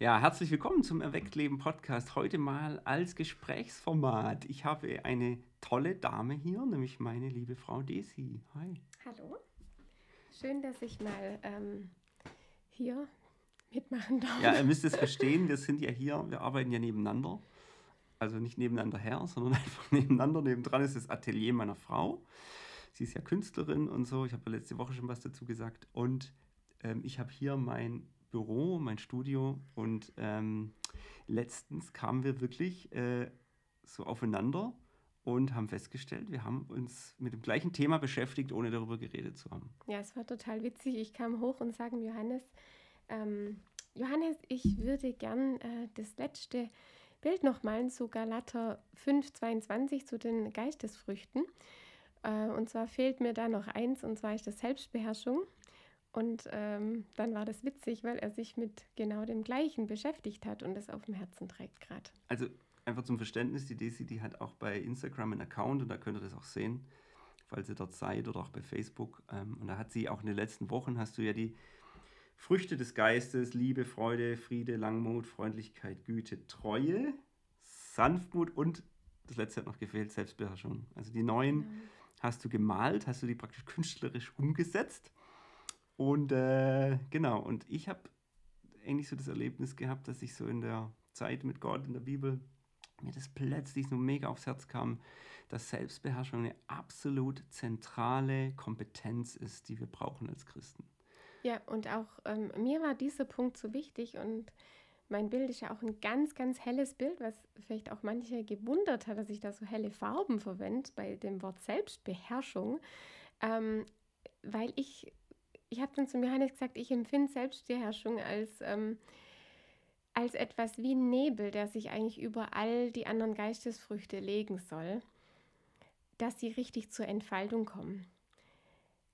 Ja, herzlich willkommen zum Erwecktleben Podcast. Heute mal als Gesprächsformat. Ich habe eine tolle Dame hier, nämlich meine liebe Frau Desi. Hi. Hallo. Schön, dass ich mal ähm, hier mitmachen darf. Ja, ihr müsst es verstehen, wir sind ja hier, wir arbeiten ja nebeneinander. Also nicht nebeneinander her, sondern einfach nebeneinander. Nebendran ist das Atelier meiner Frau. Sie ist ja Künstlerin und so. Ich habe ja letzte Woche schon was dazu gesagt. Und ähm, ich habe hier mein Büro, mein Studio und ähm, letztens kamen wir wirklich äh, so aufeinander und haben festgestellt, wir haben uns mit dem gleichen Thema beschäftigt, ohne darüber geredet zu haben. Ja, es war total witzig. Ich kam hoch und sagte Johannes, ähm, Johannes, ich würde gern äh, das letzte Bild nochmal zu Galater 5,22 zu den Geistesfrüchten. Äh, und zwar fehlt mir da noch eins, und zwar ist das Selbstbeherrschung. Und ähm, dann war das witzig, weil er sich mit genau dem Gleichen beschäftigt hat und es auf dem Herzen trägt gerade. Also einfach zum Verständnis, die Desi, die hat auch bei Instagram einen Account und da könnt ihr das auch sehen, falls ihr dort seid oder auch bei Facebook. Ähm, und da hat sie auch in den letzten Wochen, hast du ja die Früchte des Geistes, Liebe, Freude, Friede, Langmut, Freundlichkeit, Güte, Treue, Sanftmut und das letzte hat noch gefehlt, Selbstbeherrschung. Also die neuen genau. hast du gemalt, hast du die praktisch künstlerisch umgesetzt. Und äh, genau, und ich habe eigentlich so das Erlebnis gehabt, dass ich so in der Zeit mit Gott in der Bibel mir das plötzlich so mega aufs Herz kam, dass Selbstbeherrschung eine absolut zentrale Kompetenz ist, die wir brauchen als Christen. Ja, und auch ähm, mir war dieser Punkt so wichtig und mein Bild ist ja auch ein ganz, ganz helles Bild, was vielleicht auch manche gewundert hat, dass ich da so helle Farben verwende bei dem Wort Selbstbeherrschung, ähm, weil ich ich habe dann zu Johannes gesagt, ich empfinde Selbstbeherrschung als, ähm, als etwas wie ein Nebel, der sich eigentlich über all die anderen Geistesfrüchte legen soll, dass sie richtig zur Entfaltung kommen.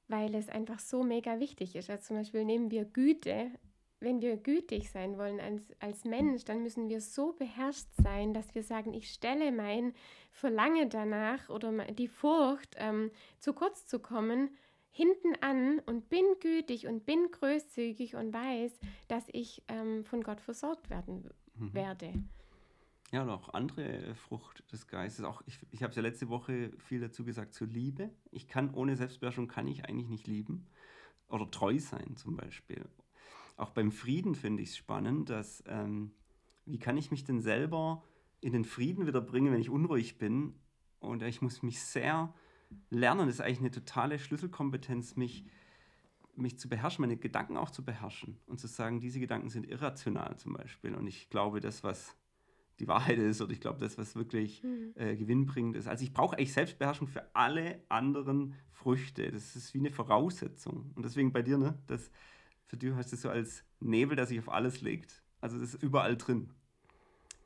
Weil es einfach so mega wichtig ist. Also zum Beispiel nehmen wir Güte. Wenn wir gütig sein wollen als, als Mensch, dann müssen wir so beherrscht sein, dass wir sagen, ich stelle mein Verlangen danach oder die Furcht, ähm, zu kurz zu kommen, hinten an und bin gütig und bin großzügig und weiß, dass ich ähm, von Gott versorgt werden mhm. werde. Ja, und auch andere Frucht des Geistes. Auch ich, ich habe es ja letzte Woche viel dazu gesagt zur Liebe. Ich kann ohne Selbstbeherrschung kann ich eigentlich nicht lieben oder treu sein zum Beispiel. Auch beim Frieden finde ich es spannend, dass ähm, wie kann ich mich denn selber in den Frieden wieder bringen, wenn ich unruhig bin? Und ich muss mich sehr Lernen ist eigentlich eine totale Schlüsselkompetenz, mich, mich zu beherrschen, meine Gedanken auch zu beherrschen und zu sagen, diese Gedanken sind irrational zum Beispiel. Und ich glaube, das, was die Wahrheit ist, oder ich glaube, das, was wirklich mhm. äh, gewinnbringend ist. Also ich brauche eigentlich Selbstbeherrschung für alle anderen Früchte. Das ist wie eine Voraussetzung. Und deswegen bei dir, ne, das, für dich heißt es so als Nebel, der sich auf alles legt. Also das ist überall drin.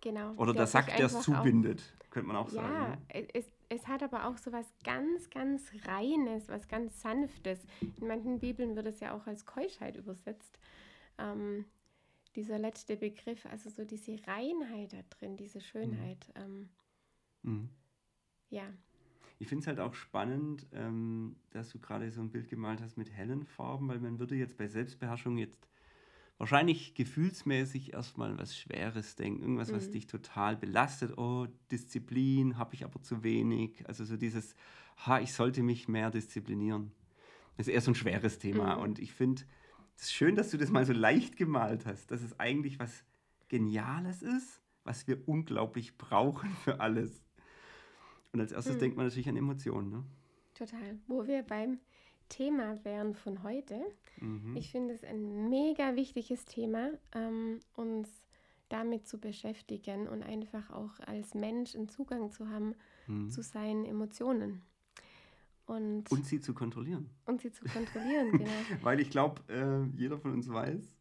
Genau. Oder der Sack, der es zubindet, könnte man auch ja, sagen. Ja, ne? es, es hat aber auch so was ganz, ganz Reines, was ganz Sanftes. In manchen Bibeln wird es ja auch als Keuschheit übersetzt. Ähm, dieser letzte Begriff, also so diese Reinheit da drin, diese Schönheit. Mhm. Ähm, mhm. Ja. Ich finde es halt auch spannend, ähm, dass du gerade so ein Bild gemalt hast mit hellen Farben, weil man würde jetzt bei Selbstbeherrschung jetzt wahrscheinlich gefühlsmäßig erstmal was Schweres denken, irgendwas, mhm. was dich total belastet. Oh, Disziplin habe ich aber zu wenig. Also so dieses, ha, ich sollte mich mehr disziplinieren. Das ist eher so ein schweres Thema. Mhm. Und ich finde es ist schön, dass du das mal so leicht gemalt hast, dass es eigentlich was Geniales ist, was wir unglaublich brauchen für alles. Und als erstes mhm. denkt man natürlich an Emotionen. Ne? Total. Wo wir beim Thema wären von heute. Mhm. Ich finde es ein mega wichtiges Thema, ähm, uns damit zu beschäftigen und einfach auch als Mensch einen Zugang zu haben mhm. zu seinen Emotionen. Und, und sie zu kontrollieren. Und sie zu kontrollieren, genau. Weil ich glaube, äh, jeder von uns weiß,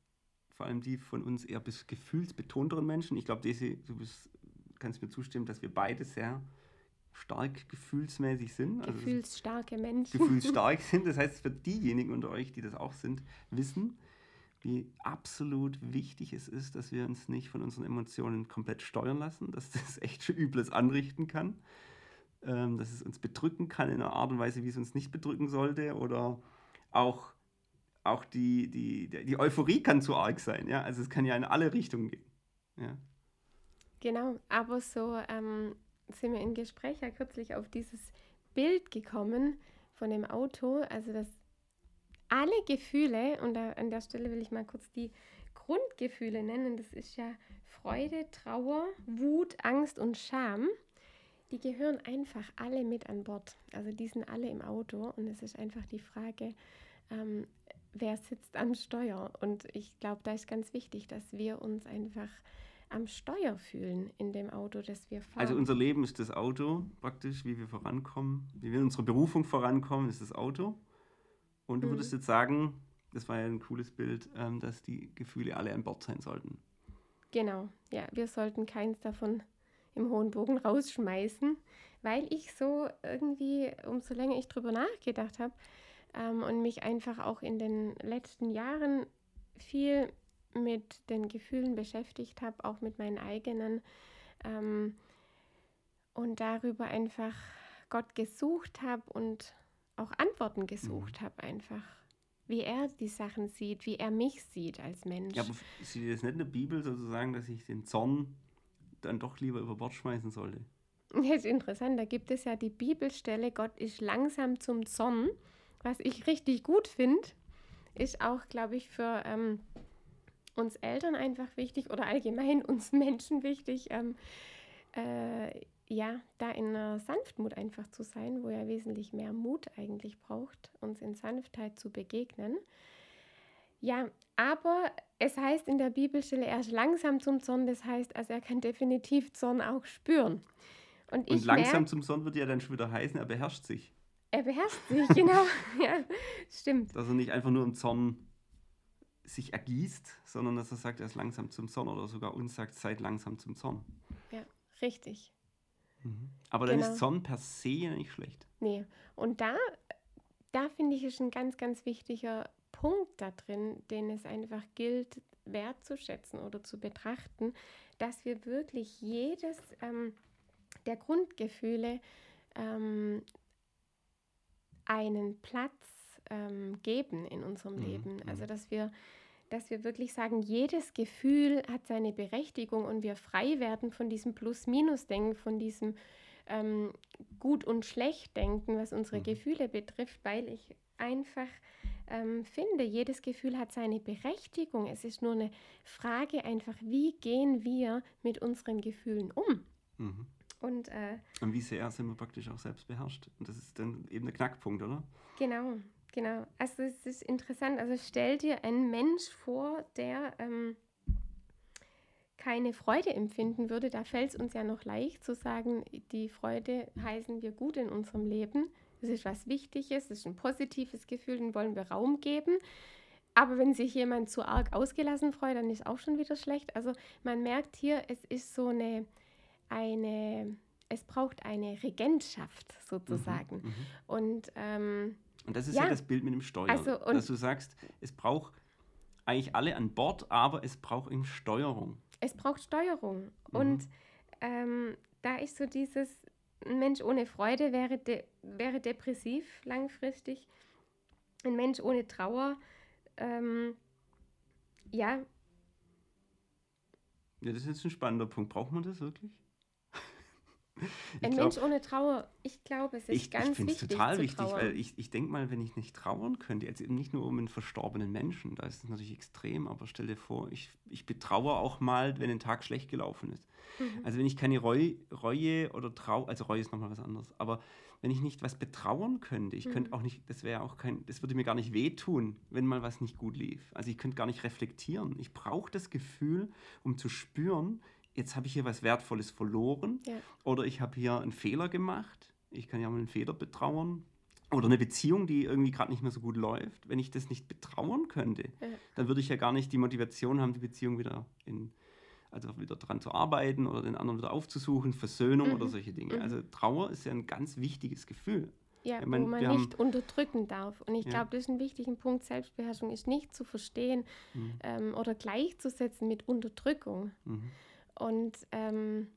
vor allem die von uns eher bis gefühlsbetonteren Menschen, ich glaube, du bist, kannst mir zustimmen, dass wir beide sehr stark gefühlsmäßig sind. Also Gefühlsstarke Menschen. Gefühlsstark sind. Das heißt, für diejenigen unter euch, die das auch sind, wissen, wie absolut wichtig es ist, dass wir uns nicht von unseren Emotionen komplett steuern lassen, dass das echt schon Übles anrichten kann, ähm, dass es uns bedrücken kann in einer Art und Weise, wie es uns nicht bedrücken sollte oder auch, auch die, die, die Euphorie kann zu arg sein. Ja? Also es kann ja in alle Richtungen gehen. Ja. Genau, aber so ähm, sind wir im Gespräch ja kürzlich auf dieses Bild gekommen von dem Auto, also dass alle Gefühle, und da, an der Stelle will ich mal kurz die Grundgefühle nennen, das ist ja Freude, Trauer, Wut, Angst und Scham, die gehören einfach alle mit an Bord. Also die sind alle im Auto und es ist einfach die Frage, ähm, wer sitzt am Steuer. Und ich glaube, da ist ganz wichtig, dass wir uns einfach am Steuer fühlen in dem Auto, das wir fahren. Also unser Leben ist das Auto praktisch, wie wir vorankommen, wie wir in unserer Berufung vorankommen, ist das Auto. Und du mhm. würdest jetzt sagen, das war ja ein cooles Bild, ähm, dass die Gefühle alle an Bord sein sollten. Genau, ja, wir sollten keins davon im hohen Bogen rausschmeißen, weil ich so irgendwie, umso länger ich drüber nachgedacht habe ähm, und mich einfach auch in den letzten Jahren viel mit den Gefühlen beschäftigt habe, auch mit meinen eigenen ähm, und darüber einfach Gott gesucht habe und auch Antworten gesucht mhm. habe einfach wie er die Sachen sieht, wie er mich sieht als Mensch. Ja, aber sieht das nicht in der Bibel sozusagen, dass ich den Zorn dann doch lieber über Bord schmeißen sollte? Das ist interessant, da gibt es ja die Bibelstelle, Gott ist langsam zum Zorn, was ich richtig gut finde, ist auch, glaube ich, für ähm, uns Eltern einfach wichtig oder allgemein uns Menschen wichtig. Ähm, äh, ja, da in einer Sanftmut einfach zu sein, wo er wesentlich mehr Mut eigentlich braucht, uns in Sanftheit zu begegnen. Ja, aber es heißt in der Bibelstelle, er ist langsam zum Zorn, das heißt, also er kann definitiv Zorn auch spüren. Und, Und langsam zum Zorn würde ja dann schon wieder heißen, er beherrscht sich. Er beherrscht sich, genau. ja, stimmt. Dass er nicht einfach nur im Zorn sich ergießt, sondern dass er sagt, er ist langsam zum Zorn oder sogar uns sagt, seid langsam zum Zorn. Ja, richtig. Mhm. Aber dann genau. ist Zorn per se nicht schlecht. Nee. Und da, da finde ich, ist ein ganz, ganz wichtiger Punkt da drin, den es einfach gilt, wertzuschätzen oder zu betrachten, dass wir wirklich jedes ähm, der Grundgefühle ähm, einen Platz ähm, geben in unserem mhm. Leben. Mhm. Also dass wir dass wir wirklich sagen, jedes Gefühl hat seine Berechtigung und wir frei werden von diesem Plus-Minus-Denken, von diesem ähm, Gut- und Schlecht-Denken, was unsere mhm. Gefühle betrifft, weil ich einfach ähm, finde, jedes Gefühl hat seine Berechtigung. Es ist nur eine Frage einfach, wie gehen wir mit unseren Gefühlen um? Mhm. Und, äh, und wie sehr sind wir praktisch auch selbst beherrscht? Und das ist dann eben der Knackpunkt, oder? Genau. Genau, also es ist interessant. Also stell dir einen Mensch vor, der ähm, keine Freude empfinden würde. Da fällt es uns ja noch leicht zu sagen, die Freude heißen wir gut in unserem Leben. Das ist was Wichtiges, das ist ein positives Gefühl, den wollen wir Raum geben. Aber wenn sich jemand zu arg ausgelassen freut, dann ist auch schon wieder schlecht. Also man merkt hier, es ist so eine, eine es braucht eine Regentschaft sozusagen. Mhm, mhm. und ähm, und das ist ja, ja das Bild mit dem Steuern. Also, dass du sagst, es braucht eigentlich alle an Bord, aber es braucht eben Steuerung. Es braucht Steuerung. Mhm. Und ähm, da ist so dieses, ein Mensch ohne Freude wäre, de, wäre depressiv langfristig. Ein Mensch ohne Trauer, ähm, ja. Ja, das ist jetzt ein spannender Punkt. Braucht man das wirklich? Ein glaub, Mensch ohne Trauer, ich glaube, es ist ich, ganz ich wichtig. Ich finde es total wichtig, trauern. weil ich, ich denke mal, wenn ich nicht trauern könnte, jetzt eben nicht nur um einen verstorbenen Menschen, da ist es natürlich extrem, aber stell dir vor, ich, ich betraue auch mal, wenn ein Tag schlecht gelaufen ist. Mhm. Also wenn ich keine Reue, Reue oder Trau, also Reue ist nochmal was anderes, aber wenn ich nicht was betrauern könnte, ich mhm. könnte auch nicht, das wäre auch kein, das würde mir gar nicht wehtun, wenn mal was nicht gut lief. Also ich könnte gar nicht reflektieren. Ich brauche das Gefühl, um zu spüren, jetzt habe ich hier was Wertvolles verloren ja. oder ich habe hier einen Fehler gemacht. Ich kann ja mal einen Fehler betrauern. Oder eine Beziehung, die irgendwie gerade nicht mehr so gut läuft. Wenn ich das nicht betrauern könnte, ja. dann würde ich ja gar nicht die Motivation haben, die Beziehung wieder in, also wieder dran zu arbeiten oder den anderen wieder aufzusuchen, Versöhnung mhm. oder solche Dinge. Mhm. Also Trauer ist ja ein ganz wichtiges Gefühl. Ja, meine, wo man nicht haben, unterdrücken darf. Und ich ja. glaube, das ist ein wichtiger Punkt. Selbstbeherrschung ist nicht zu verstehen mhm. ähm, oder gleichzusetzen mit Unterdrückung. Und ähm,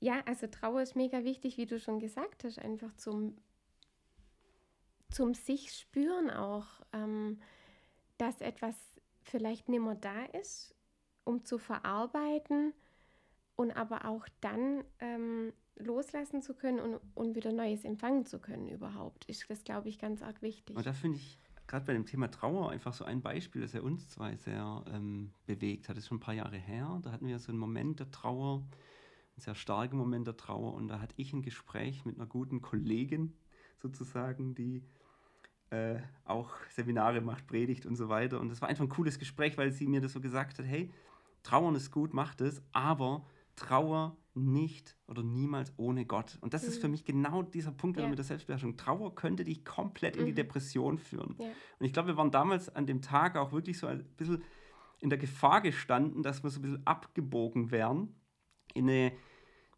ja, also Trauer ist mega wichtig, wie du schon gesagt hast, einfach zum, zum sich spüren auch, ähm, dass etwas vielleicht nicht mehr da ist um zu verarbeiten und aber auch dann ähm, loslassen zu können und, und wieder Neues empfangen zu können überhaupt, ist das, glaube ich, ganz arg wichtig. Und da finde ich gerade bei dem Thema Trauer einfach so ein Beispiel, das ja uns zwei sehr ähm, bewegt hat. Das ist schon ein paar Jahre her. Da hatten wir so einen Moment der Trauer, einen sehr starken Moment der Trauer. Und da hatte ich ein Gespräch mit einer guten Kollegin sozusagen, die äh, auch Seminare macht, predigt und so weiter. Und das war einfach ein cooles Gespräch, weil sie mir das so gesagt hat, hey, Trauern ist gut, macht es, aber Trauer nicht oder niemals ohne Gott. Und das mhm. ist für mich genau dieser Punkt ja. mit der Selbstbeherrschung. Trauer könnte dich komplett mhm. in die mhm. Depression führen. Ja. Und ich glaube, wir waren damals an dem Tag auch wirklich so ein bisschen in der Gefahr gestanden, dass wir so ein bisschen abgebogen wären in eine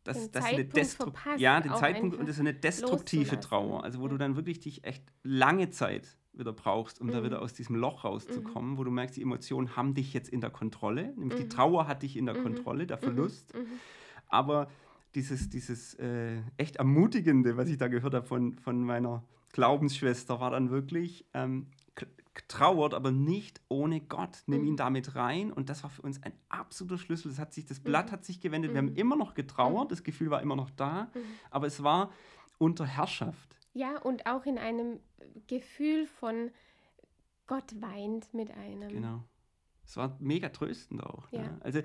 das, das eine Destru ja, den Zeitpunkt und das ist eine destruktive Trauer, also wo ja. du dann wirklich dich echt lange Zeit wieder brauchst, um mhm. da wieder aus diesem Loch rauszukommen, mhm. wo du merkst, die Emotionen haben dich jetzt in der Kontrolle, nämlich mhm. die Trauer hat dich in der mhm. Kontrolle, der mhm. Verlust. Mhm. Aber dieses, dieses äh, echt Ermutigende, was ich da gehört habe von, von meiner Glaubensschwester, war dann wirklich, ähm, trauert, aber nicht ohne Gott. Nimm ihn damit rein. Und das war für uns ein absoluter Schlüssel. Das, hat sich, das Blatt hat sich gewendet. Wir haben immer noch getrauert, das Gefühl war immer noch da, aber es war unter Herrschaft. Ja, und auch in einem Gefühl von Gott weint mit einem. Genau. Es war mega tröstend auch. Ja. Ne? Also ja.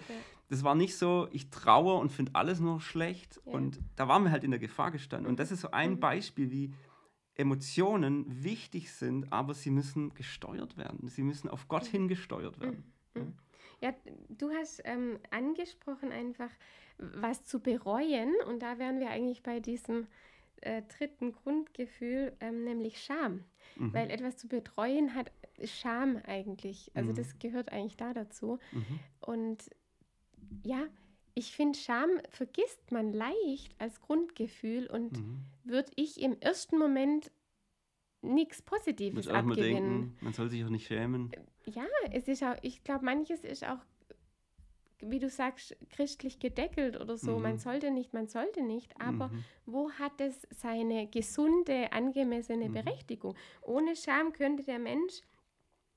das war nicht so, ich traue und finde alles nur schlecht. Ja. Und da waren wir halt in der Gefahr gestanden. Und das ist so ein mhm. Beispiel, wie Emotionen wichtig sind, aber sie müssen gesteuert werden. Sie müssen auf Gott mhm. hin gesteuert werden. Mhm. mhm. Ja, du hast ähm, angesprochen einfach, was zu bereuen. Und da wären wir eigentlich bei diesem äh, dritten Grundgefühl, ähm, nämlich Scham. Mhm. Weil etwas zu betreuen hat Scham eigentlich. Also mhm. das gehört eigentlich da dazu. Mhm. Und ja, ich finde, Scham vergisst man leicht als Grundgefühl und mhm. würde ich im ersten Moment nichts Positives abgewinnen. Denken, man soll sich auch nicht schämen. Ja, es ist auch, ich glaube, manches ist auch wie du sagst, christlich gedeckelt oder so. Mhm. Man sollte nicht, man sollte nicht. Aber mhm. wo hat es seine gesunde, angemessene mhm. Berechtigung? Ohne Scham könnte der Mensch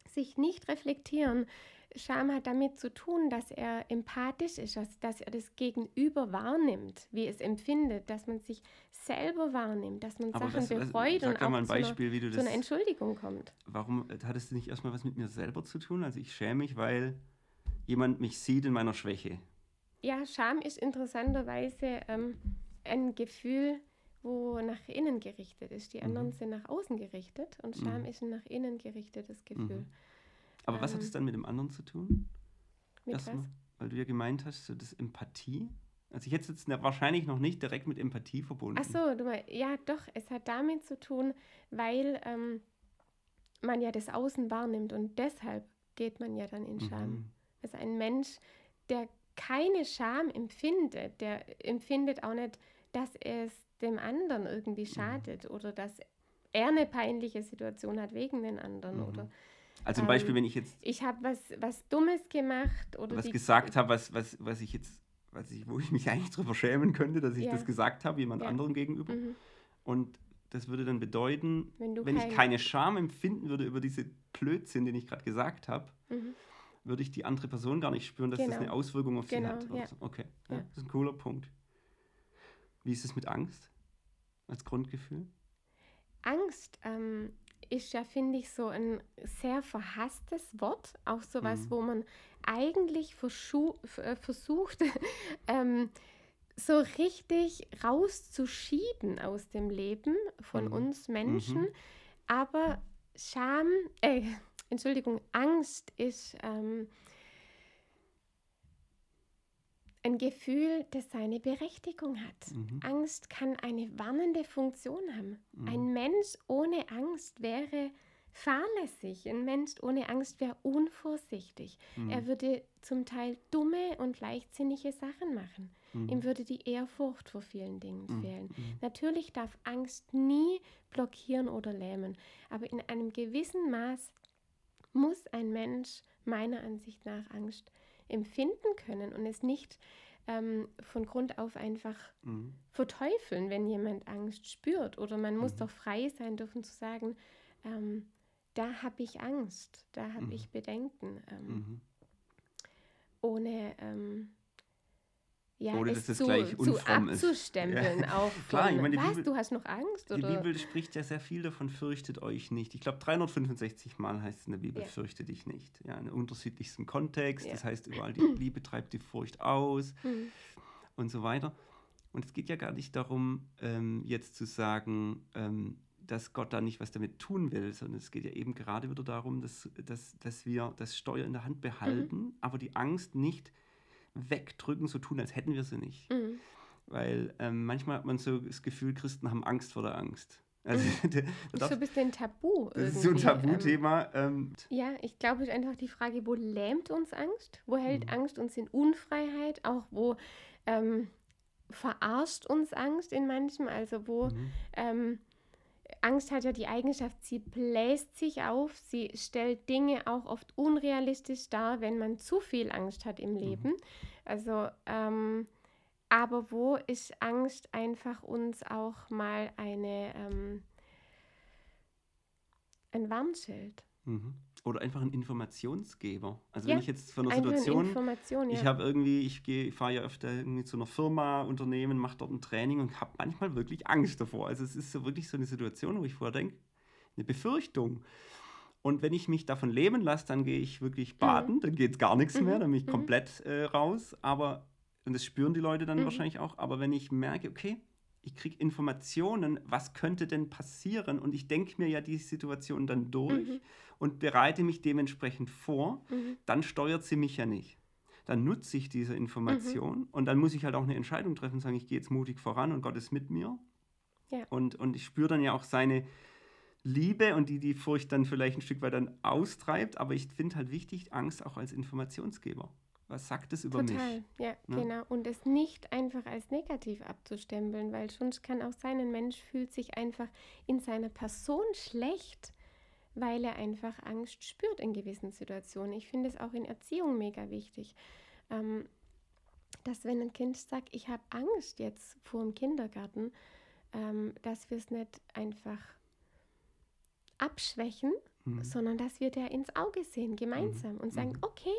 sich nicht reflektieren. Scham hat damit zu tun, dass er empathisch ist, dass, dass er das Gegenüber wahrnimmt, wie es empfindet, dass man sich selber wahrnimmt, dass man Aber Sachen was, bereut und auch ein Beispiel, zu, einer, zu einer Entschuldigung kommt. Warum hat es nicht erstmal was mit mir selber zu tun? Also ich schäme mich, weil jemand mich sieht in meiner Schwäche. Ja, Scham ist interessanterweise ähm, ein Gefühl, wo nach innen gerichtet ist. Die anderen mhm. sind nach außen gerichtet und Scham mhm. ist ein nach innen gerichtetes Gefühl. Mhm. Aber ähm, was hat es ähm, dann mit dem anderen zu tun? Mit Erstmal, was? Weil du ja gemeint hast, so das Empathie. Also ich hätte es jetzt wahrscheinlich noch nicht direkt mit Empathie verbunden. Ach so, du meinst, ja doch, es hat damit zu tun, weil ähm, man ja das Außen wahrnimmt und deshalb geht man ja dann in Scham. Also ein Mensch, der keine Scham empfindet, der empfindet auch nicht, dass es dem anderen irgendwie mhm. schadet mhm. oder dass er eine peinliche Situation hat wegen den anderen mhm. oder also zum Beispiel, ähm, wenn ich jetzt ich habe was was Dummes gemacht oder was gesagt habe, was, was, was ich jetzt was ich, wo ich mich eigentlich drüber schämen könnte, dass ich ja. das gesagt habe, jemand ja. anderem gegenüber. Mhm. Und das würde dann bedeuten, wenn, wenn ich keine Scham empfinden würde über diese Blödsinn, den ich gerade gesagt habe, mhm würde ich die andere Person gar nicht spüren, dass genau. das eine Auswirkung auf genau, sie hat. Ja. So. Okay, ja, das ist ein cooler Punkt. Wie ist es mit Angst als Grundgefühl? Angst ähm, ist ja, finde ich, so ein sehr verhasstes Wort. Auch sowas, mhm. wo man eigentlich äh, versucht, ähm, so richtig rauszuschieben aus dem Leben von mhm. uns Menschen. Mhm. Aber Scham, äh, Entschuldigung, Angst ist ähm, ein Gefühl, das seine Berechtigung hat. Mhm. Angst kann eine warnende Funktion haben. Mhm. Ein Mensch ohne Angst wäre fahrlässig. Ein Mensch ohne Angst wäre unvorsichtig. Mhm. Er würde zum Teil dumme und leichtsinnige Sachen machen. Mhm. Ihm würde die Ehrfurcht vor vielen Dingen mhm. fehlen. Mhm. Natürlich darf Angst nie blockieren oder lähmen, aber in einem gewissen Maß muss ein Mensch meiner Ansicht nach Angst empfinden können und es nicht ähm, von Grund auf einfach mhm. verteufeln, wenn jemand Angst spürt. Oder man muss mhm. doch frei sein dürfen zu sagen, ähm, da habe ich Angst, da habe mhm. ich Bedenken. Ähm. Mhm. ohne ähm, ja, Ohne, es dass es zu, gleich zu unfromm ist. abzustempeln. Auch Klar, von, ich meine, die was, Bibel- du hast noch Angst? Die Oder? Bibel spricht ja sehr viel davon, fürchtet euch nicht. Ich glaube, 365 Mal heißt es in der Bibel, Ja. fürchte dich nicht. Ja, in unterschiedlichstem Kontext. Ja. Das heißt, überall die Liebe treibt die Furcht aus Hm. und so weiter. Und es geht ja gar nicht darum, ähm, jetzt zu sagen, ähm, dass Gott da nicht was damit tun will, sondern es geht ja eben gerade wieder darum, dass, dass, dass wir das Steuer in der Hand behalten, aber die Angst nicht wegdrücken, so tun, als hätten wir sie nicht. Mhm. Weil ähm, manchmal hat man so das Gefühl, Christen haben Angst vor der Angst. Also, da Das ist so ein bisschen Tabu. das ist so ein irgendwie, ähm, Tabuthema. Ähm, Ja, ich glaube, es ist einfach die Frage, wo lähmt uns Angst? Wo hält Mhm. Angst uns in Unfreiheit? Auch wo ähm, verarscht uns Angst in manchem? Also wo mhm. ähm, Angst hat ja die Eigenschaft, sie bläst sich auf, sie stellt Dinge auch oft unrealistisch dar, wenn man zu viel Angst hat im Leben. Also, ähm, aber wo ist Angst einfach uns auch mal eine, ähm, ein Warnschild? Mhm. Oder einfach ein Informationsgeber. Also Ja, wenn ich jetzt von einer Situation, ja. ich habe irgendwie, ich gehe, fahre ja öfter irgendwie zu einer Firma, Unternehmen, mache dort ein Training und habe manchmal wirklich Angst davor. Also es ist so wirklich so eine Situation, wo ich vorher denke, eine Befürchtung. Und wenn ich mich davon leben lasse, dann gehe ich wirklich baden, dann geht gar nichts mehr, dann bin ich Mhm. komplett äh, raus. Aber, und das spüren die Leute dann Mhm. wahrscheinlich auch, aber wenn ich merke, okay, ich kriege Informationen, was könnte denn passieren? Und ich denke mir ja die Situation dann durch Mhm. und bereite mich dementsprechend vor, Mhm. dann steuert sie mich ja nicht. Dann nutze ich diese Mhm. Information und dann muss ich halt auch eine Entscheidung treffen und sagen, ich gehe jetzt mutig voran und Gott ist mit mir. Ja. Und, und ich spüre dann ja auch seine Liebe und die die Furcht dann vielleicht ein Stück weit dann austreibt. Aber ich finde halt wichtig, Angst auch als Informationsgeber. Was sagt es über Total, mich? ja, ne? genau. Und es nicht einfach als negativ abzustempeln, weil sonst kann auch sein, ein Mensch fühlt sich einfach in seiner Person schlecht, weil er einfach Angst spürt in gewissen Situationen. Ich finde es auch in Erziehung mega wichtig, ähm, dass wenn ein Kind sagt, ich habe Angst jetzt vor dem Kindergarten, ähm, dass wir es nicht einfach abschwächen, Mhm. sondern dass wir der ins Auge sehen, gemeinsam und sagen, Mhm. okay,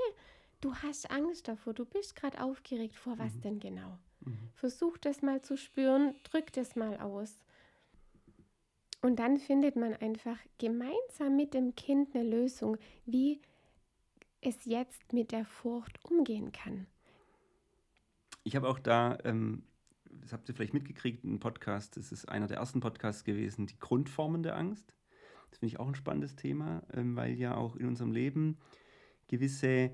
du hast Angst davor, du bist gerade aufgeregt, vor was Mhm. denn genau? Mhm. Versuch das mal zu spüren, drück das mal aus. Und dann findet man einfach gemeinsam mit dem Kind eine Lösung, wie es jetzt mit der Furcht umgehen kann. Ich habe auch da, ähm, das habt ihr vielleicht mitgekriegt, einen Podcast, das ist einer der ersten Podcasts gewesen, die Grundformen der Angst. Das finde ich auch ein spannendes Thema, ähm, weil ja auch in unserem Leben gewisse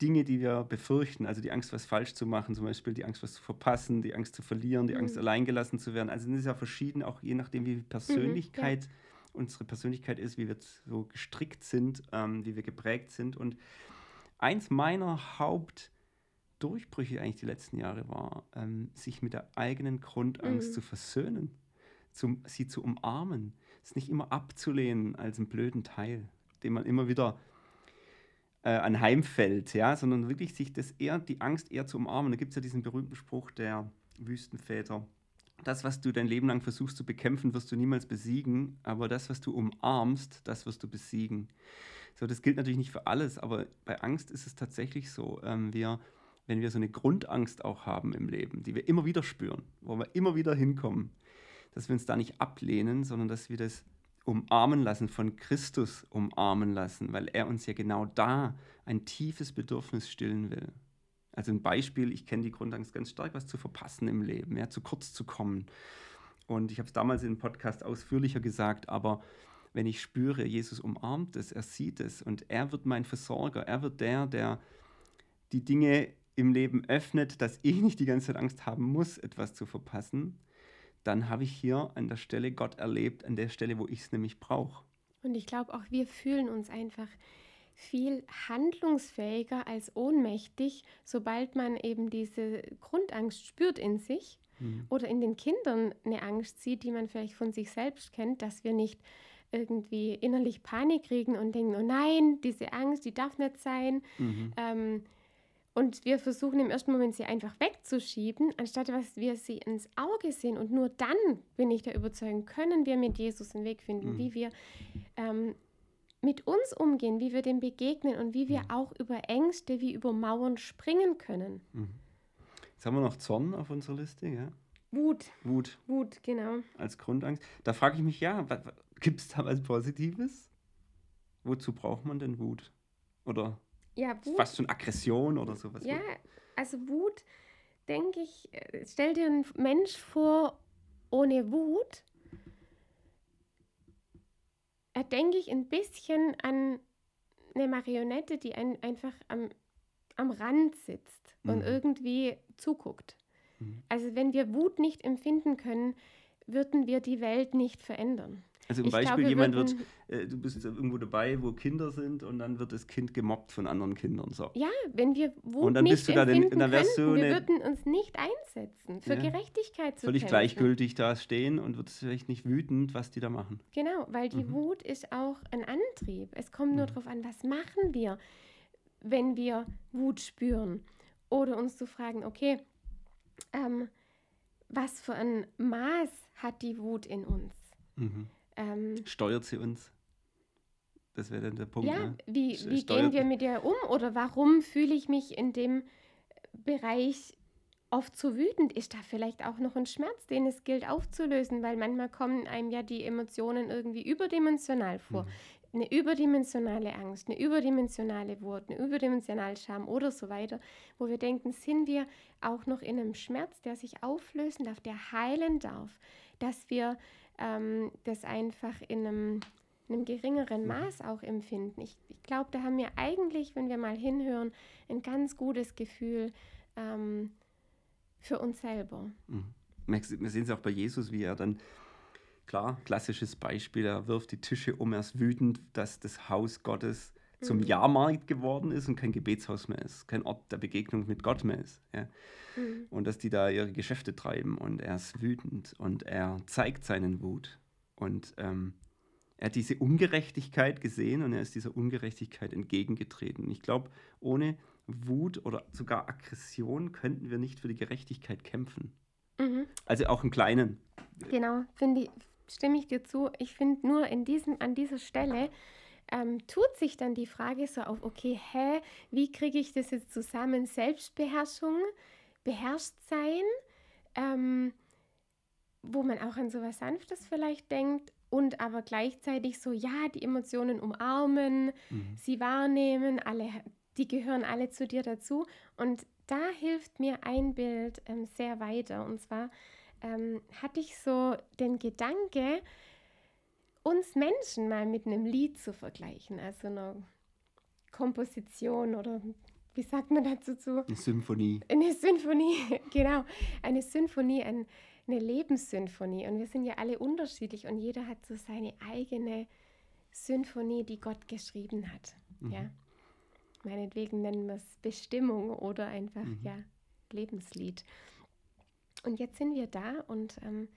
Dinge, die wir befürchten, also die Angst, was falsch zu machen, zum Beispiel die Angst, was zu verpassen, die Angst zu verlieren, die Angst, Mhm. alleingelassen zu werden. Also das ist ja verschieden, auch je nachdem, wie Persönlichkeit unsere Persönlichkeit ist, wie wir so gestrickt sind, ähm, wie wir geprägt sind. Und eins meiner Hauptdurchbrüche eigentlich die letzten Jahre war, ähm, sich mit der eigenen Grundangst Mhm. zu versöhnen, zum, sie zu umarmen, es nicht immer abzulehnen als einen blöden Teil, den man immer wieder äh, anheimfällt, ja, sondern wirklich sich das eher, die Angst eher zu umarmen. Da gibt es ja diesen berühmten Spruch der Wüstenväter. Das, was du dein Leben lang versuchst zu bekämpfen, wirst du niemals besiegen, aber das, was du umarmst, das wirst du besiegen. So, das gilt natürlich nicht für alles, aber bei Angst ist es tatsächlich so. Ähm, wir, wenn wir so eine Grundangst auch haben im Leben, die wir immer wieder spüren, wo wir immer wieder hinkommen, dass wir uns da nicht ablehnen, sondern dass wir das umarmen lassen, von Christus umarmen lassen, weil er uns ja genau da ein tiefes Bedürfnis stillen will. Also ein Beispiel, ich kenne die Grundangst ganz stark, was zu verpassen im Leben, ja, zu kurz zu kommen. Und ich habe es damals im Podcast ausführlicher gesagt, aber wenn ich spüre, Jesus umarmt es, er sieht es und er wird mein Versorger, er wird der, der die Dinge im Leben öffnet, dass ich nicht die ganze Zeit Angst haben muss, etwas zu verpassen, dann habe ich hier an der Stelle Gott erlebt, an der Stelle, wo ich es nämlich brauche. Und ich glaube auch, wir fühlen uns einfach viel handlungsfähiger als ohnmächtig, sobald man eben diese Grundangst spürt in sich oder in den Kindern eine Angst sieht, die man vielleicht von sich selbst kennt, dass wir nicht irgendwie innerlich Panik kriegen und denken, oh nein, diese Angst, die darf nicht sein. Mhm. Ähm, und wir versuchen im ersten Moment sie einfach wegzuschieben, anstatt dass wir sie ins Auge sehen. Und nur dann, bin ich der Überzeugung, können wir mit Jesus einen Weg finden, Mhm. wie wir ähm, mit uns umgehen, wie wir dem begegnen und wie wir Mhm. auch über Ängste wie über Mauern springen können. Mhm. Jetzt haben wir noch Zorn auf unserer Liste, ja? Wut, Wut Wut, genau. als Grundangst. Da frage ich mich, ja, gibt es da was Positives? Wozu braucht man denn Wut? Oder Ja, Wut. fast schon Aggression oder sowas? Ja, also Wut, denke ich, äh, stell dir einen Mensch vor ohne Wut. Da denke ich ein bisschen an eine Marionette, die ein, einfach am, am Rand sitzt und Mhm. irgendwie zuguckt. Mhm. Also wenn wir Wut nicht empfinden können, würden wir die Welt nicht verändern. Also im Ich Beispiel, glaube, jemand wird, würden- äh, du bist irgendwo dabei, wo Kinder sind und dann wird das Kind gemobbt von anderen Kindern. So. Ja, wenn wir Wut Und dann nicht bist du da den- dann wärst könnten, du wir eine- würden uns nicht einsetzen, für Ja. Gerechtigkeit zu Völlig kämpfen. gleichgültig da stehen und wird vielleicht nicht wütend, was die da machen. Genau, weil die Mhm. Wut ist auch ein Antrieb. Es kommt nur Mhm. darauf an, was machen wir, wenn wir Wut spüren. Oder uns zu fragen, okay, ähm, was für ein Maß hat die Wut in uns? Mhm. Ähm, Steuert sie uns? Das wäre dann der Punkt. ja, ne? wie, wie gehen wir mit ihr um? Oder warum fühle ich mich in dem Bereich oft so wütend? Ist da vielleicht auch noch ein Schmerz, den es gilt aufzulösen? Weil manchmal kommen einem ja die Emotionen irgendwie überdimensional vor. Mhm. Eine überdimensionale Angst, eine überdimensionale Wut, eine überdimensionale Scham oder so weiter, wo wir denken, sind wir auch noch in einem Schmerz, der sich auflösen darf, der heilen darf, dass wir ähm, das einfach in einem, in einem geringeren Mhm. Maß auch empfinden. Ich, ich glaube, da haben wir eigentlich, wenn wir mal hinhören, ein ganz gutes Gefühl ähm, für uns selber. Mhm. Wir wir sehen es auch bei Jesus, wie er dann, klar, klassisches Beispiel, er wirft die Tische um, er ist wütend, dass das Haus Gottes zum Mhm. Jahrmarkt geworden ist und kein Gebetshaus mehr ist, kein Ort der Begegnung mit Gott mehr ist. Ja? Mhm. Und dass die da ihre Geschäfte treiben und er ist wütend und er zeigt seinen Wut. Und ähm, er hat diese Ungerechtigkeit gesehen und er ist dieser Ungerechtigkeit entgegengetreten. Ich glaube, ohne Wut oder sogar Aggression könnten wir nicht für die Gerechtigkeit kämpfen. Mhm. Also auch im Kleinen. Genau, finde ich, stimme ich dir zu. Ich finde nur in diesem, an dieser Stelle ähm, tut sich dann die Frage so auf, okay, hä, wie kriege ich das jetzt zusammen? Selbstbeherrschung, beherrscht sein, ähm, wo man auch an sowas Sanftes vielleicht denkt und aber gleichzeitig so, ja, die Emotionen umarmen, Mhm. sie wahrnehmen, alle, die gehören alle zu dir dazu. Und da hilft mir ein Bild ähm, sehr weiter. Und zwar ähm, hatte ich so den Gedanke, uns Menschen mal mit einem Lied zu vergleichen, also einer Komposition oder wie sagt man dazu zu? Eine Symphonie. Eine Sinfonie, genau, eine Symphonie, ein, eine Lebenssymphonie. Und wir sind ja alle unterschiedlich und jeder hat so seine eigene Symphonie, die Gott geschrieben hat. Mhm. Ja. Meinetwegen nennen wir es Bestimmung oder einfach, Mhm. ja, Lebenslied. Und jetzt sind wir da und ähm,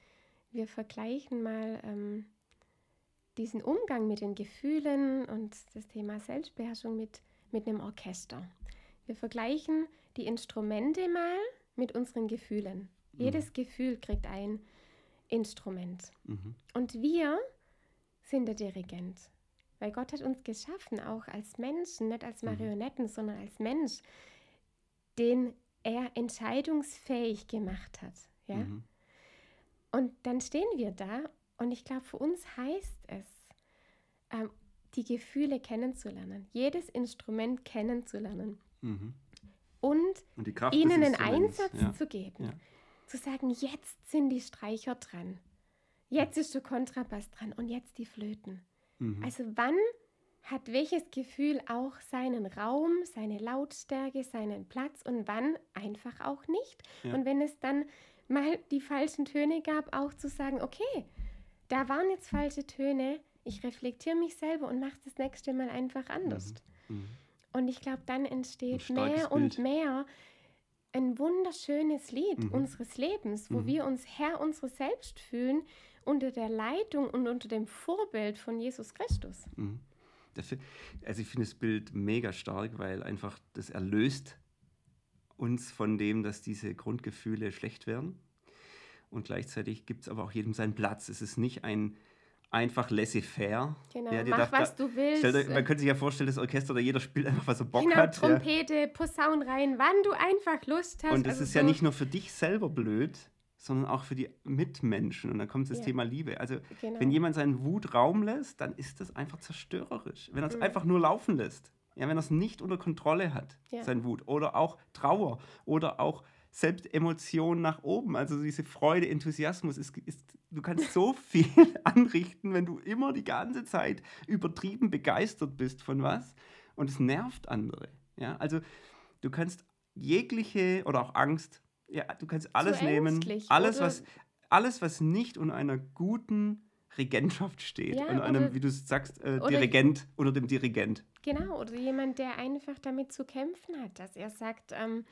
wir vergleichen mal ähm, diesen Umgang mit den Gefühlen und das Thema Selbstbeherrschung mit, mit einem Orchester. Wir vergleichen die Instrumente mal mit unseren Gefühlen. Jedes Gefühl kriegt ein Instrument. Mhm. Und wir sind der Dirigent. Weil Gott hat uns geschaffen, auch als Menschen, nicht als Mhm. Marionetten, sondern als Mensch, den er entscheidungsfähig gemacht hat. Ja? Mhm. Und dann stehen wir da und ich glaube, für uns heißt es, ähm, die Gefühle kennenzulernen, jedes Instrument kennenzulernen Mhm. und Und ihnen einen Einsatz ja. zu geben. Ja. Zu sagen, jetzt sind die Streicher dran. Jetzt ist der Kontrabass dran und jetzt die Flöten. Mhm. Also wann hat welches Gefühl auch seinen Raum, seine Lautstärke, seinen Platz und wann einfach auch nicht. Ja. Und wenn es dann mal die falschen Töne gab, auch zu sagen, okay, da waren jetzt falsche Töne, ich reflektiere mich selber und mache das nächste Mal einfach anders. Mhm. Und ich glaube, dann entsteht mehr und Bild. mehr ein wunderschönes Lied Mhm. unseres Lebens, wo Mhm. wir uns Herr unseres Selbst fühlen unter der Leitung und unter dem Vorbild von Jesus Christus. Mhm. Dafür, also ich finde das Bild mega stark, weil einfach das erlöst uns von dem, dass diese Grundgefühle schlecht werden. Und gleichzeitig gibt es aber auch jedem seinen Platz. Es ist nicht ein einfach laissez-faire. Genau, Ja, mach darf was da- du willst. Stell dir, man könnte sich ja vorstellen, das Orchester oder jeder spielt einfach, was er Bock genau, hat. Ja. Trompete, Posaun rein, wann du einfach Lust hast. Und das Also ist ja so- nicht nur für dich selber blöd, sondern auch für die Mitmenschen. Und dann kommt das Ja. Thema Liebe. Also Genau. wenn jemand seinen Wut Raum lässt, dann ist das einfach zerstörerisch. Wenn er es Mhm. einfach nur laufen lässt, ja, wenn er es nicht unter Kontrolle hat, Ja. sein Wut, oder auch Trauer, oder auch selbst Emotionen nach oben, also diese Freude, Enthusiasmus, ist, ist, du kannst so viel anrichten, wenn du immer die ganze Zeit übertrieben begeistert bist von was und es nervt andere. Ja, also du kannst jegliche oder auch Angst, ja, du kannst alles nehmen, ängstlich alles was, alles was nicht unter einer guten Regentschaft steht, Ja, unter einem, oder- wie du sagst, äh, oder- Dirigent, unter dem Dirigent. Genau, oder jemand, der einfach damit zu kämpfen hat, dass er sagt, ähm,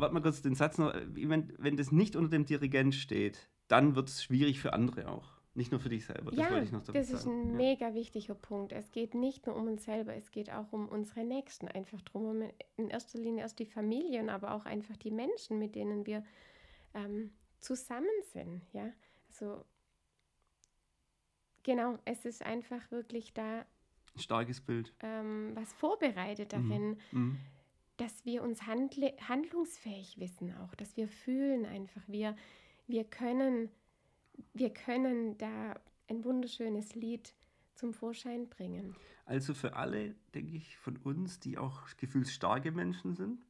Warte mal kurz den Satz noch, äh, wenn, wenn das nicht unter dem Dirigent steht, dann wird es schwierig für andere auch. Nicht nur für dich selber. Das ja, wollte ich noch damit das ist sagen. ein ja. mega wichtiger Punkt. Es geht nicht nur um uns selber, es geht auch um unsere Nächsten. Einfach drum, um in erster Linie erst die Familien, aber auch einfach die Menschen, mit denen wir ähm, zusammen sind. Ja, also genau, es ist einfach wirklich da Ein starkes Bild. ähm, was vorbereitet Mhm. darin, Mhm. Dass wir uns handle handlungsfähig wissen auch, dass wir fühlen einfach, wir, wir können, wir können da ein wunderschönes Lied zum Vorschein bringen. Also für alle, denke ich, von uns, die auch gefühlsstarke Menschen sind,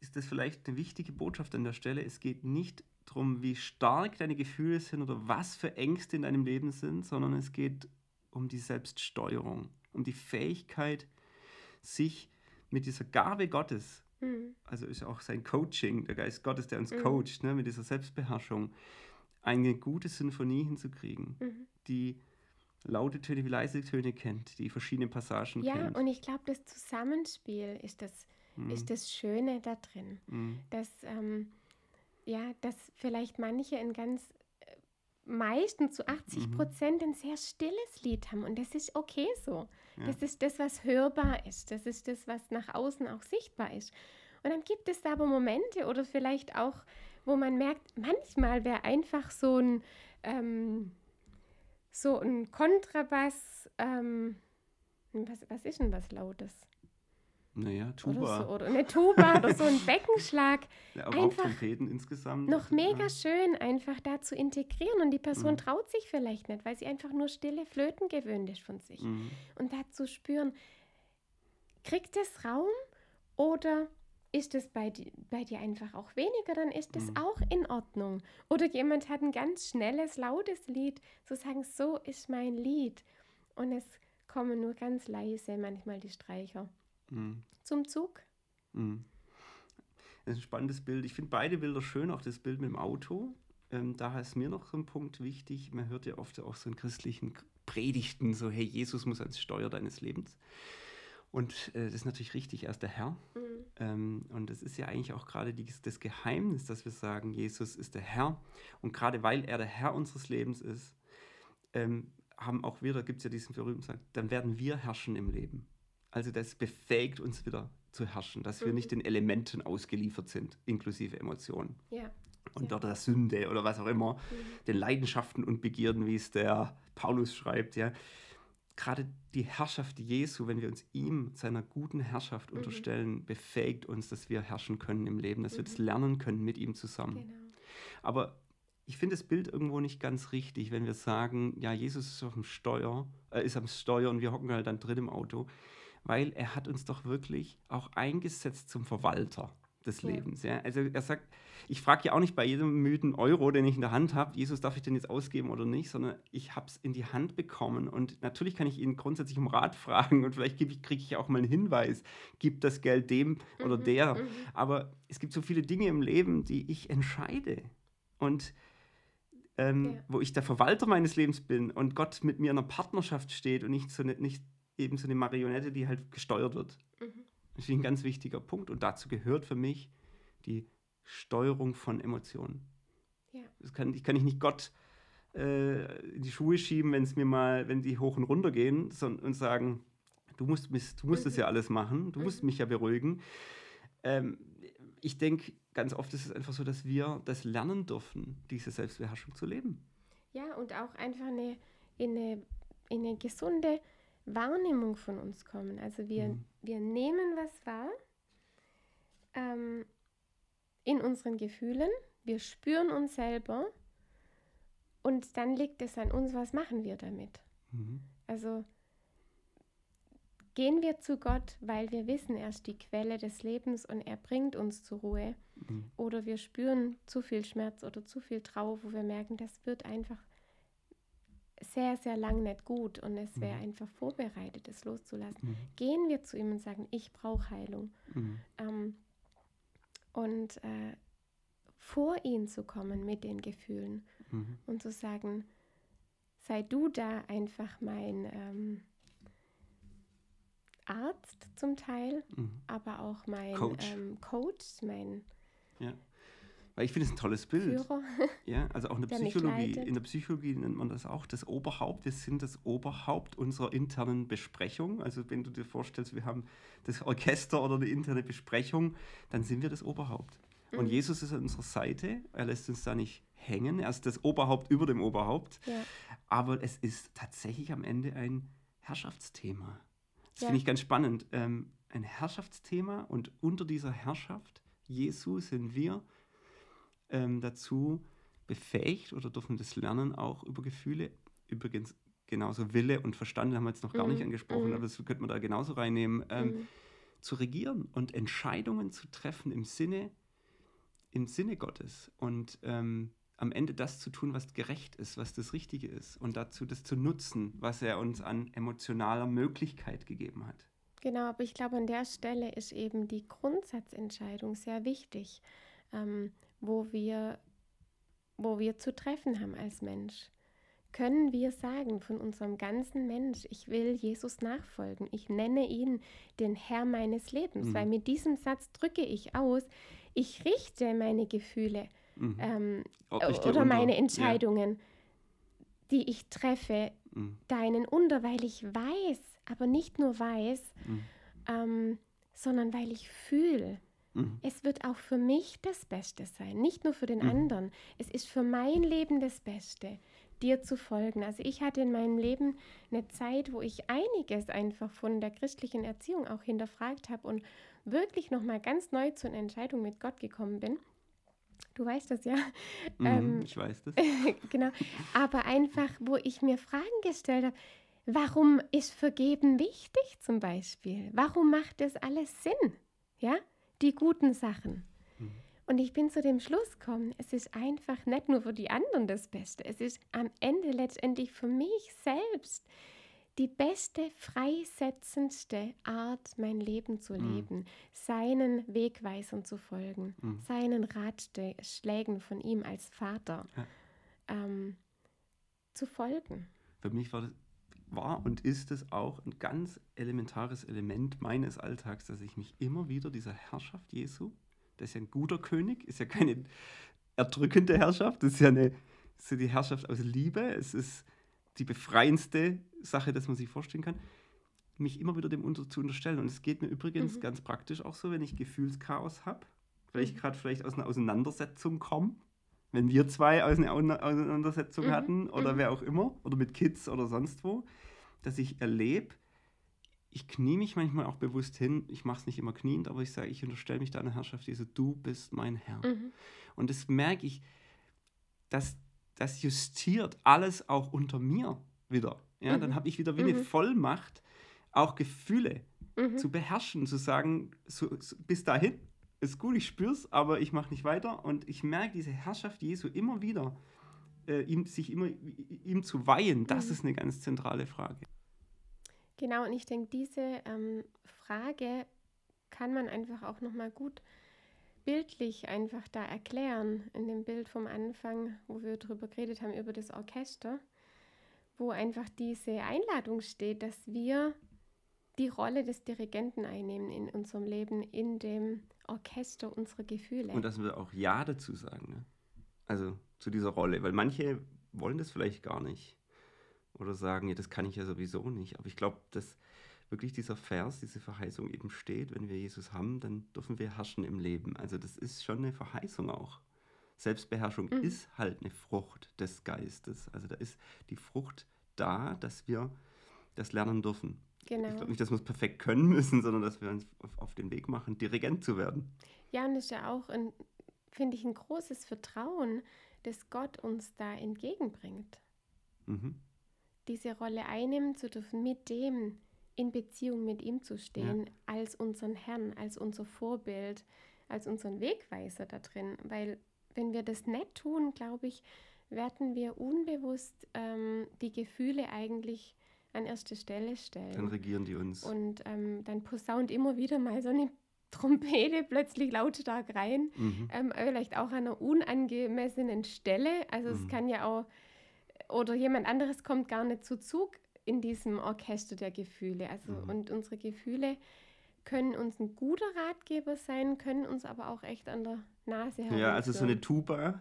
ist das vielleicht eine wichtige Botschaft an der Stelle. Es geht nicht darum, wie stark deine Gefühle sind oder was für Ängste in deinem Leben sind, sondern es geht um die Selbststeuerung, um die Fähigkeit, sich mit dieser Gabe Gottes, Mhm. also ist auch sein Coaching, der Geist Gottes, der uns Mhm. coacht, ne, mit dieser Selbstbeherrschung, eine gute Sinfonie hinzukriegen, Mhm. die laute Töne wie leise Töne kennt, die verschiedene Passagen Ja, kennt. und ich glaube, das Zusammenspiel ist das, Mhm. ist das Schöne da drin. Mhm. Dass, ähm, ja, dass vielleicht manche in ganz äh, meisten zu 80 Mhm. Prozent ein sehr stilles Lied haben und das ist okay so. Ja. Das ist das, was hörbar ist. Das ist das, was nach außen auch sichtbar ist. Und dann gibt es da aber Momente oder vielleicht auch, wo man merkt, manchmal wäre einfach so ein, ähm, so ein Kontrabass, ähm, was, was ist denn was Lautes? Naja, Oder, Tuba, so, oder eine Tuba oder so ein Beckenschlag. ja, aber auch einfach Trompeten insgesamt. Noch mega Ja. schön, einfach da zu integrieren. Und die Person Mhm. traut sich vielleicht nicht, weil sie einfach nur stille Flöten gewöhnt ist von sich. Mhm. Und da zu spüren, kriegt es Raum oder ist es bei, di- bei dir einfach auch weniger, dann ist das Mhm. auch in Ordnung. Oder jemand hat ein ganz schnelles, lautes Lied, zu sagen, so ist mein Lied. Und es kommen nur ganz leise manchmal die Streicher Mhm. zum Zug. Mhm. Das ist ein spannendes Bild. Ich finde beide Bilder schön, auch das Bild mit dem Auto. Ähm, da ist mir noch so ein Punkt wichtig. Man hört ja oft auch so in christlichen Predigten so, hey, Jesus muss ans Steuer deines Lebens. Und äh, das ist natürlich richtig, er ist der Herr. Ähm, und das ist ja eigentlich auch gerade das Geheimnis, dass wir sagen, Jesus ist der Herr. Und gerade weil er der Herr unseres Lebens ist, ähm, haben auch wir, da gibt es ja diesen berühmten Satz, dann werden wir herrschen im Leben. Also das befähigt uns wieder zu herrschen, dass wir Mhm. nicht den Elementen ausgeliefert sind, inklusive Emotionen Ja. und Ja. oder der Sünde oder was auch immer, Mhm. den Leidenschaften und Begierden, wie es der Paulus schreibt, ja. Gerade die Herrschaft Jesu, wenn wir uns ihm, seiner guten Herrschaft Mhm. unterstellen, befähigt uns, dass wir herrschen können im Leben, dass wir Mhm. das lernen können mit ihm zusammen. Genau. Aber ich finde das Bild irgendwo nicht ganz richtig, wenn wir sagen, ja, Jesus ist auf dem Steuer, äh, ist am Steuer und wir hocken halt dann drin im Auto, weil er hat uns doch wirklich auch eingesetzt zum Verwalter des Ja. Lebens. Ja? Also er sagt, ich frage ja auch nicht bei jedem müden Euro, den ich in der Hand habe, Jesus, darf ich den jetzt ausgeben oder nicht, sondern ich habe es in die Hand bekommen und natürlich kann ich ihn grundsätzlich um Rat fragen und vielleicht kriege ich auch mal einen Hinweis, gib das Geld dem oder Mhm, der. mhm. Aber es gibt so viele Dinge im Leben, die ich entscheide. Und ähm, Ja. wo ich der Verwalter meines Lebens bin und Gott mit mir in einer Partnerschaft steht und nicht, so eine, nicht eben so eine Marionette, die halt gesteuert wird. Mhm. Das ist ein ganz wichtiger Punkt. Und dazu gehört für mich die Steuerung von Emotionen. Ja. Das kann, ich kann ich nicht Gott äh, in die Schuhe schieben, wenn es mir mal, wenn die hoch und runter gehen sondern, und sagen, du musst, du musst das Mhm. ja alles machen, du musst Mhm. mich ja beruhigen. Ähm, ich denke, ganz oft ist es einfach so, dass wir das lernen dürfen, diese Selbstbeherrschung zu leben. Ja, und auch einfach eine, in, eine, in eine gesunde Wahrnehmung von uns kommen. Also wir, mhm. wir nehmen was wahr ähm, in unseren Gefühlen, wir spüren uns selber und dann liegt es an uns, was machen wir damit. Mhm. Also gehen wir zu Gott, weil wir wissen, er ist die Quelle des Lebens und er bringt uns zur Ruhe. Mhm. Oder wir spüren zu viel Schmerz oder zu viel Trauer, wo wir merken, das wird einfach sehr, sehr lang nicht gut und es wäre mhm. einfach vorbereitet, es loszulassen. Mhm. Gehen wir zu ihm und sagen, ich brauche Heilung. Mhm. Ähm, und äh, vor ihn zu kommen mit den Gefühlen mhm. und zu sagen, sei du da einfach mein ähm, Arzt zum Teil, mhm. aber auch mein Coach, ähm, Coach mein ja. Weil ich finde es ein tolles Bild. Führer, ja, also auch in der Psychologie. In der Psychologie nennt man das auch das Oberhaupt. Wir sind das Oberhaupt unserer internen Besprechung. Also wenn du dir vorstellst, wir haben das Orchester oder eine interne Besprechung, dann sind wir das Oberhaupt. Mhm. Und Jesus ist an unserer Seite. Er lässt uns da nicht hängen. Er ist das Oberhaupt über dem Oberhaupt. Ja. Aber es ist tatsächlich am Ende ein Herrschaftsthema. Das ja. finde ich ganz spannend. Ähm, ein Herrschaftsthema und unter dieser Herrschaft Jesu sind wir ähm, dazu befähigt oder dürfen das lernen, auch über Gefühle. Übrigens genauso Wille und Verstand haben wir jetzt noch gar mhm. nicht angesprochen, mhm. aber das könnte man da genauso reinnehmen, ähm, mhm. zu regieren und Entscheidungen zu treffen im Sinne, im Sinne Gottes und ähm, am Ende das zu tun, was gerecht ist, was das Richtige ist und dazu das zu nutzen, was er uns an emotionaler Möglichkeit gegeben hat. Genau, aber ich glaube, an der Stelle ist eben die Grundsatzentscheidung sehr wichtig. Ähm, wo wir, wo wir zu treffen haben als Mensch. Können wir sagen von unserem ganzen Mensch, ich will Jesus nachfolgen, ich nenne ihn den Herr meines Lebens, mhm. weil mit diesem Satz drücke ich aus, ich richte meine Gefühle mhm. ähm, oder meine Entscheidungen, ja. die ich treffe, mhm. deinen unter, weil ich weiß, aber nicht nur weiß, mhm. ähm, sondern weil ich fühle. Mhm. Es wird auch für mich das Beste sein, nicht nur für den mhm. anderen. Es ist für mein Leben das Beste, dir zu folgen. Also ich hatte in meinem Leben eine Zeit, wo ich einiges einfach von der christlichen Erziehung auch hinterfragt habe und wirklich nochmal ganz neu zu einer Entscheidung mit Gott gekommen bin. Du weißt das ja. Mhm, ähm, ich weiß das. genau. Aber einfach, wo ich mir Fragen gestellt habe, warum ist Vergeben wichtig zum Beispiel? Warum macht das alles Sinn? Ja? Die guten Sachen. Mhm. Und ich bin zu dem Schluss gekommen, es ist einfach nicht nur für die anderen das Beste, es ist am Ende letztendlich für mich selbst die beste, freisetzendste Art, mein Leben zu mhm. leben, seinen Wegweisern zu folgen, mhm. seinen Ratschlägen von ihm als Vater ja. ähm, zu folgen. Für mich war das war und ist es auch ein ganz elementares Element meines Alltags, dass ich mich immer wieder dieser Herrschaft Jesu, das ist ja ein guter König, ist ja keine erdrückende Herrschaft, das ist ja, eine, ist ja die Herrschaft aus Liebe, es ist die befreiendste Sache, dass man sich vorstellen kann, mich immer wieder dem unter zu unterstellen. Und es geht mir übrigens mhm. ganz praktisch auch so, wenn ich Gefühlschaos habe, weil ich mhm. gerade vielleicht aus einer Auseinandersetzung komme, wenn wir zwei aus einer Auseinandersetzung mhm. hatten oder mhm. wer auch immer oder mit Kids oder sonst wo, dass ich erlebe, ich knie mich manchmal auch bewusst hin, ich mache es nicht immer kniend, aber ich sage, ich unterstelle mich deiner Herrschaft, diese du bist mein Herr. Mhm. Und das merke ich, dass das justiert alles auch unter mir wieder. Ja, dann mhm. habe ich wieder wie eine mhm. Vollmacht, auch Gefühle mhm. zu beherrschen, zu sagen, so, so, bis dahin ist gut, ich spüre es, aber ich mache nicht weiter. Und ich merke diese Herrschaft Jesu immer wieder, äh, ihm, sich immer ihm zu weihen, das mhm. ist eine ganz zentrale Frage. Genau, und ich denke, diese ähm, Frage kann man einfach auch nochmal gut bildlich einfach da erklären, in dem Bild vom Anfang, wo wir darüber geredet haben, über das Orchester, wo einfach diese Einladung steht, dass wir die Rolle des Dirigenten einnehmen in unserem Leben, in dem Orchester unserer Gefühle. Und dass wir auch Ja dazu sagen. Ne? Also zu dieser Rolle, weil manche wollen das vielleicht gar nicht. Oder sagen, ja, das kann ich ja sowieso nicht. Aber ich glaube, dass wirklich dieser Vers, diese Verheißung eben steht, wenn wir Jesus haben, dann dürfen wir herrschen im Leben. Also das ist schon eine Verheißung auch. Selbstbeherrschung mhm. ist halt eine Frucht des Geistes. Also da ist die Frucht da, dass wir das lernen dürfen. Genau. Ich glaube nicht, dass wir es perfekt können müssen, sondern dass wir uns auf, den Weg machen, Dirigent zu werden. Ja, und das ist ja auch, finde ich, ein großes Vertrauen, das Gott uns da entgegenbringt. Mhm. Diese Rolle einnehmen zu dürfen, mit dem in Beziehung mit ihm zu stehen, ja. als unseren Herrn, als unser Vorbild, als unseren Wegweiser da drin. Weil wenn wir das nicht tun, glaube ich, werden wir unbewusst ähm, die Gefühle eigentlich an erste Stelle stellen. Dann regieren die uns. Und ähm, dann posaunt immer wieder mal so eine Trompete plötzlich lautstark rein. Mhm. Ähm, vielleicht auch an einer unangemessenen Stelle. Also mhm. es kann ja auch, oder jemand anderes kommt gar nicht zu Zug in diesem Orchester der Gefühle. Also mhm. und unsere Gefühle können uns ein guter Ratgeber sein, können uns aber auch echt an der Nase haben. Ja, also so eine Tuba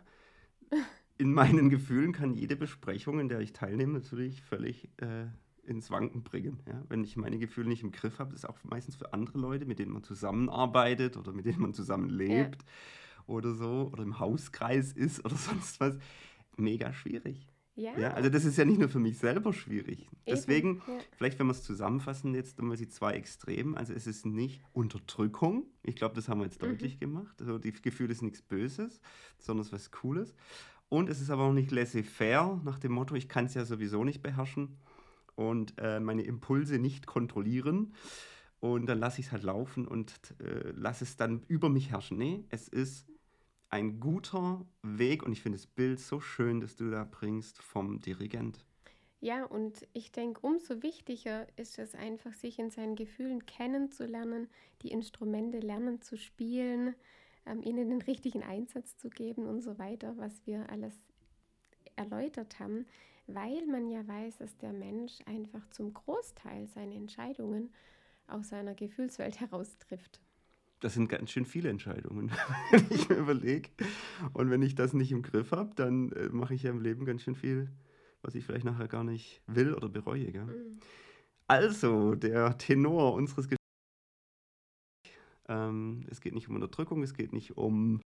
in meinen Gefühlen kann jede Besprechung, in der ich teilnehme, natürlich völlig äh, ins Wanken bringen. Ja? Wenn ich meine Gefühle nicht im Griff habe, das ist auch meistens für andere Leute, mit denen man zusammenarbeitet oder mit denen man zusammenlebt ja. oder so oder im Hauskreis ist oder sonst was, mega schwierig. Ja. ja. Also das ist ja nicht nur für mich selber schwierig. Eben. Deswegen, ja. vielleicht wenn wir es zusammenfassen jetzt, dann mal die zwei Extremen. Also es ist nicht Unterdrückung. Ich glaube, das haben wir jetzt mhm. deutlich gemacht. Also die Gefühle ist nichts Böses, sondern es ist was Cooles. Und es ist aber auch nicht laissez-faire, nach dem Motto, ich kann es ja sowieso nicht beherrschen und äh, meine Impulse nicht kontrollieren. Und dann lasse ich es halt laufen und äh, lasse es dann über mich herrschen. Nee, es ist ein guter Weg und ich finde das Bild so schön, das du da bringst vom Dirigent. Ja, und ich denke, umso wichtiger ist es einfach, sich in seinen Gefühlen kennenzulernen, die Instrumente lernen zu spielen, ähm, ihnen den richtigen Einsatz zu geben und so weiter, was wir alles erläutert haben, weil man ja weiß, dass der Mensch einfach zum Großteil seine Entscheidungen aus seiner Gefühlswelt heraus trifft das sind ganz schön viele Entscheidungen, wenn ich mir überlege. Und wenn ich das nicht im Griff habe, dann äh, mache ich ja im Leben ganz schön viel, was ich vielleicht nachher gar nicht will oder bereue. Mhm. Also, der Tenor unseres Gesprächs. Ähm, es geht nicht um Unterdrückung, es geht nicht um